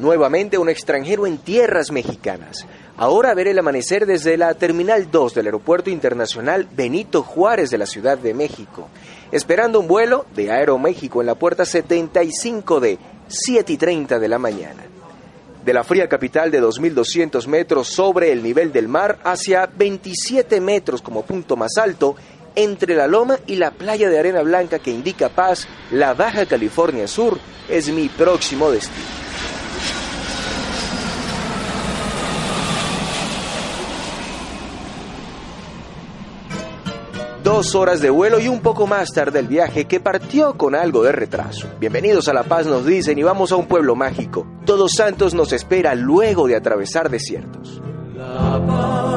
Nuevamente un extranjero en tierras mexicanas. Ahora ver el amanecer desde la Terminal 2 del Aeropuerto Internacional Benito Juárez de la Ciudad de México, esperando un vuelo de Aeroméxico en la puerta 75 de 7 y 30 de la mañana. De la fría capital de 2.200 metros sobre el nivel del mar hacia 27 metros como punto más alto, entre la loma y la playa de arena blanca que indica paz, la Baja California Sur es mi próximo destino. Dos horas de vuelo y un poco más tarde el viaje que partió con algo de retraso. Bienvenidos a La Paz nos dicen y vamos a un pueblo mágico. Todos Santos nos espera luego de atravesar desiertos. La Paz,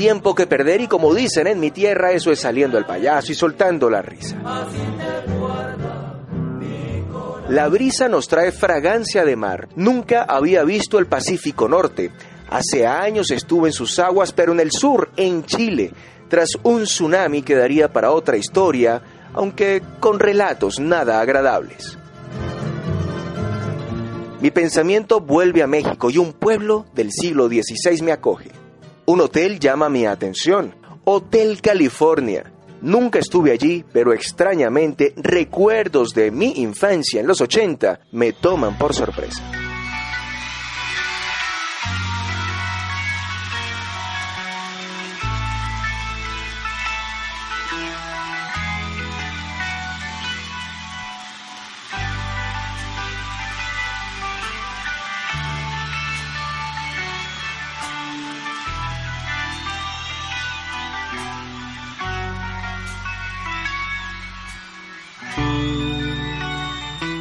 tiempo que perder y como dicen en mi tierra, eso es saliendo el payaso y soltando la risa. La brisa nos trae fragancia de mar. Nunca había visto el Pacífico Norte. Hace años estuve en sus aguas, pero en el sur, en Chile, tras un tsunami que daría para otra historia, aunque con relatos nada agradables. Mi pensamiento vuelve a México y un pueblo del siglo XVI me acoge. Un hotel llama mi atención, Hotel California. Nunca estuve allí, pero extrañamente recuerdos de mi infancia en los 80 me toman por sorpresa.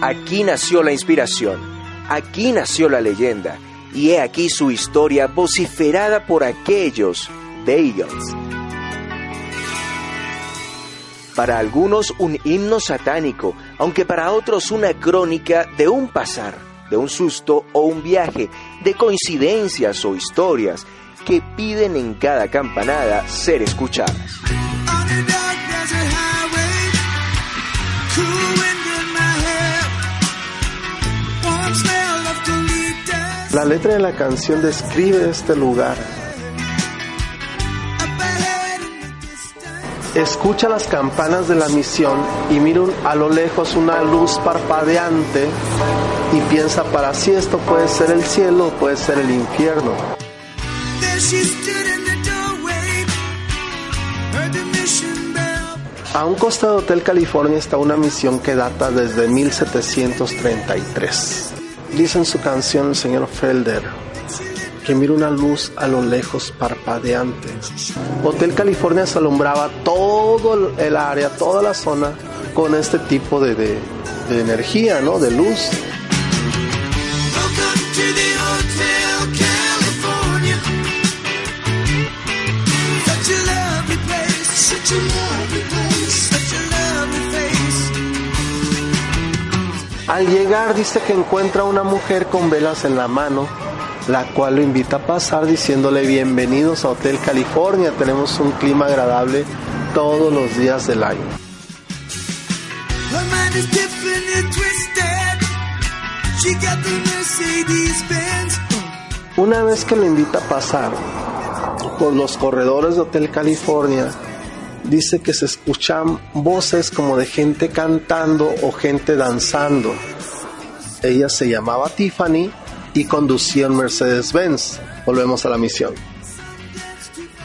Aquí nació la inspiración, aquí nació la leyenda, y he aquí su historia vociferada por aquellos de Eagles. Para algunos un himno satánico, aunque para otros una crónica de un pasar, de un susto o un viaje, de coincidencias o historias que piden en cada campanada ser escuchadas. La letra de la canción describe este lugar. Escucha las campanas de la misión y mira a lo lejos una luz parpadeante y piensa para si esto puede ser el cielo o puede ser el infierno. A un costado de Hotel California está una misión que data desde 1733. Dice en su canción el señor Felder que mira una luz a lo lejos parpadeante. Hotel California se alumbraba todo el área, toda la zona con este tipo de, de, de energía, ¿no? De luz. Al llegar dice que encuentra una mujer con velas en la mano, la cual lo invita a pasar diciéndole bienvenidos a Hotel California, tenemos un clima agradable todos los días del año. Una vez que le invita a pasar por los corredores de Hotel California, dice que se escuchan voces como de gente cantando o gente danzando. Ella se llamaba Tiffany y conducía un Mercedes-Benz. Volvemos a la misión.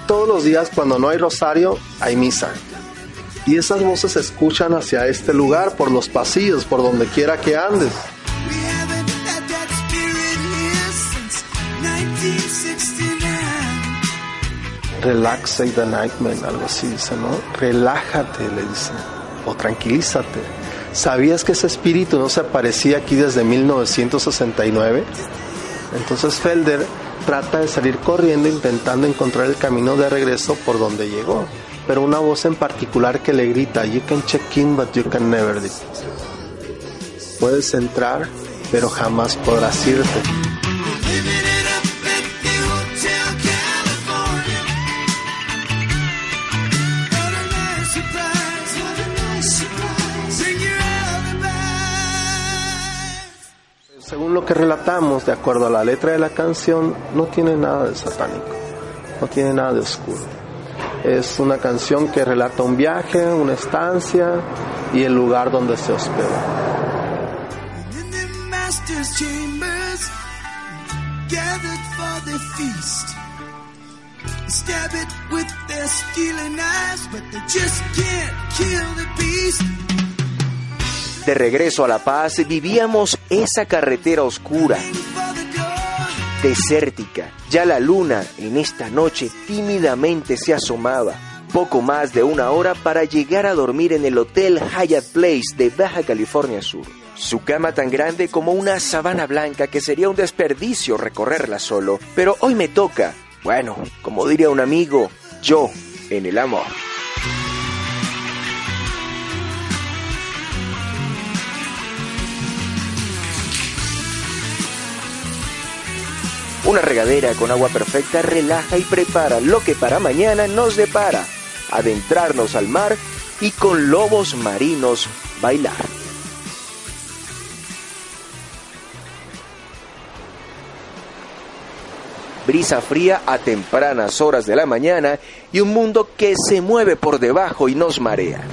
Todos los días cuando no hay rosario, hay misa. Y esas voces se escuchan hacia este lugar, por los pasillos, por donde quiera que andes. Relaxate the nightman, algo así dice, ¿no? Relájate, le dice, o tranquilízate. ¿Sabías que ese espíritu no se aparecía aquí desde 1969? Entonces Felder trata de salir corriendo intentando encontrar el camino de regreso por donde llegó. Pero una voz en particular que le grita, You can check in, but you can never leave. Puedes entrar, pero jamás podrás irte. Lo que relatamos, de acuerdo a la letra de la canción, no tiene nada de satánico, no tiene nada de oscuro. Es una canción que relata un viaje, una estancia y el lugar donde se hospeda. De regreso a La Paz vivíamos esa carretera oscura, desértica. Ya la luna en esta noche tímidamente se asomaba. Poco más de una hora para llegar a dormir en el Hotel Hyatt Place de Baja California Sur. Su cama tan grande como una sabana blanca que sería un desperdicio recorrerla solo. Pero hoy me toca, bueno, como diría un amigo, yo en el amor. Una regadera con agua perfecta relaja y prepara lo que para mañana nos depara. Adentrarnos al mar y con lobos marinos bailar. brisa fría a tempranas horas de la mañana y un mundo que se mueve por debajo y nos marea.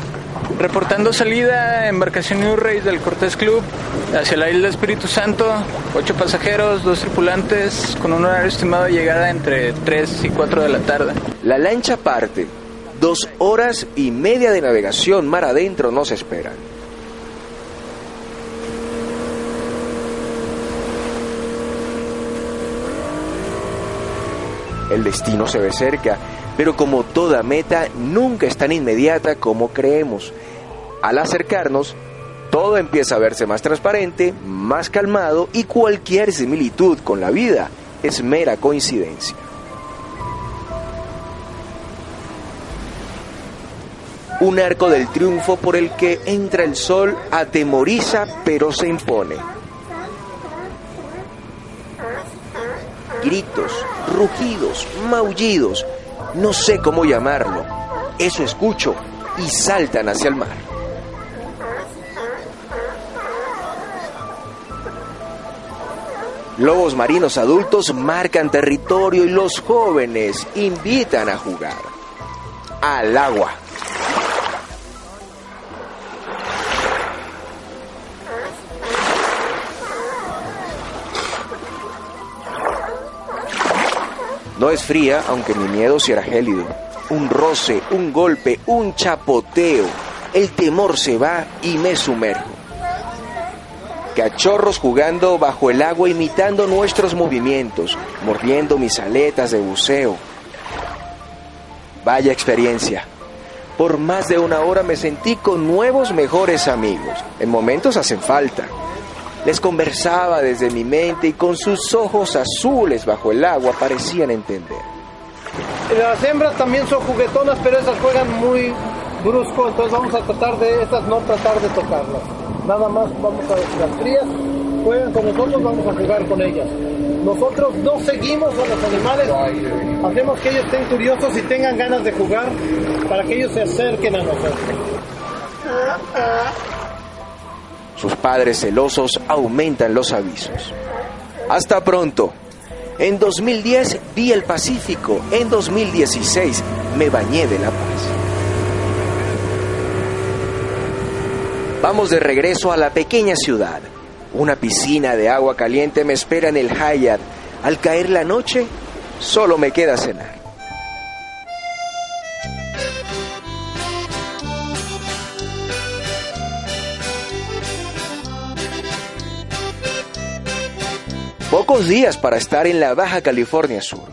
Reportando salida, embarcación New Race del Cortés Club hacia la isla Espíritu Santo, ocho pasajeros, dos tripulantes, con un horario estimado de llegada entre 3 y 4 de la tarde. La lancha parte, dos horas y media de navegación mar adentro nos esperan. El destino se ve cerca, pero como toda meta, nunca es tan inmediata como creemos. Al acercarnos, todo empieza a verse más transparente, más calmado y cualquier similitud con la vida es mera coincidencia. Un arco del triunfo por el que entra el sol atemoriza pero se impone. Gritos, rugidos, maullidos, no sé cómo llamarlo. Eso escucho y saltan hacia el mar. Lobos marinos adultos marcan territorio y los jóvenes invitan a jugar. Al agua. No es fría, aunque mi miedo sí era gélido. Un roce, un golpe, un chapoteo. El temor se va y me sumerjo. Cachorros jugando bajo el agua imitando nuestros movimientos, mordiendo mis aletas de buceo. Vaya experiencia. Por más de una hora me sentí con nuevos mejores amigos. En momentos hacen falta. Les conversaba desde mi mente y con sus ojos azules bajo el agua parecían entender. Las hembras también son juguetonas, pero esas juegan muy brusco, entonces vamos a tratar de, estas no tratar de tocarlas. Nada más vamos a ver las crías juegan con nosotros, vamos a jugar con ellas. Nosotros no seguimos a los animales, hacemos que ellos estén curiosos y tengan ganas de jugar para que ellos se acerquen a nosotros. Sus padres celosos aumentan los avisos. Hasta pronto. En 2010 vi el Pacífico. En 2016 me bañé de La Paz. Vamos de regreso a la pequeña ciudad. Una piscina de agua caliente me espera en el Hyatt. Al caer la noche, solo me queda cenar. Pocos días para estar en la Baja California Sur,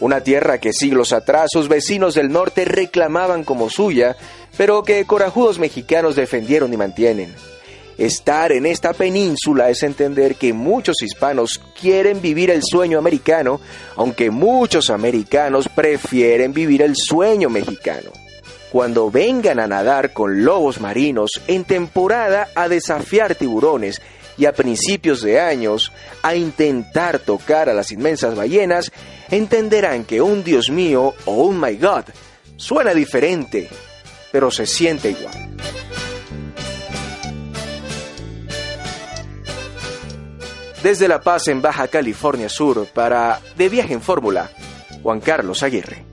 una tierra que siglos atrás sus vecinos del norte reclamaban como suya, pero que corajudos mexicanos defendieron y mantienen. Estar en esta península es entender que muchos hispanos quieren vivir el sueño americano, aunque muchos americanos prefieren vivir el sueño mexicano. Cuando vengan a nadar con lobos marinos en temporada a desafiar tiburones y a principios de años a intentar tocar a las inmensas ballenas, entenderán que un Dios mío o un My God suena diferente, pero se siente igual. Desde La Paz en Baja California Sur para De Viaje en Fórmula, Juan Carlos Aguirre.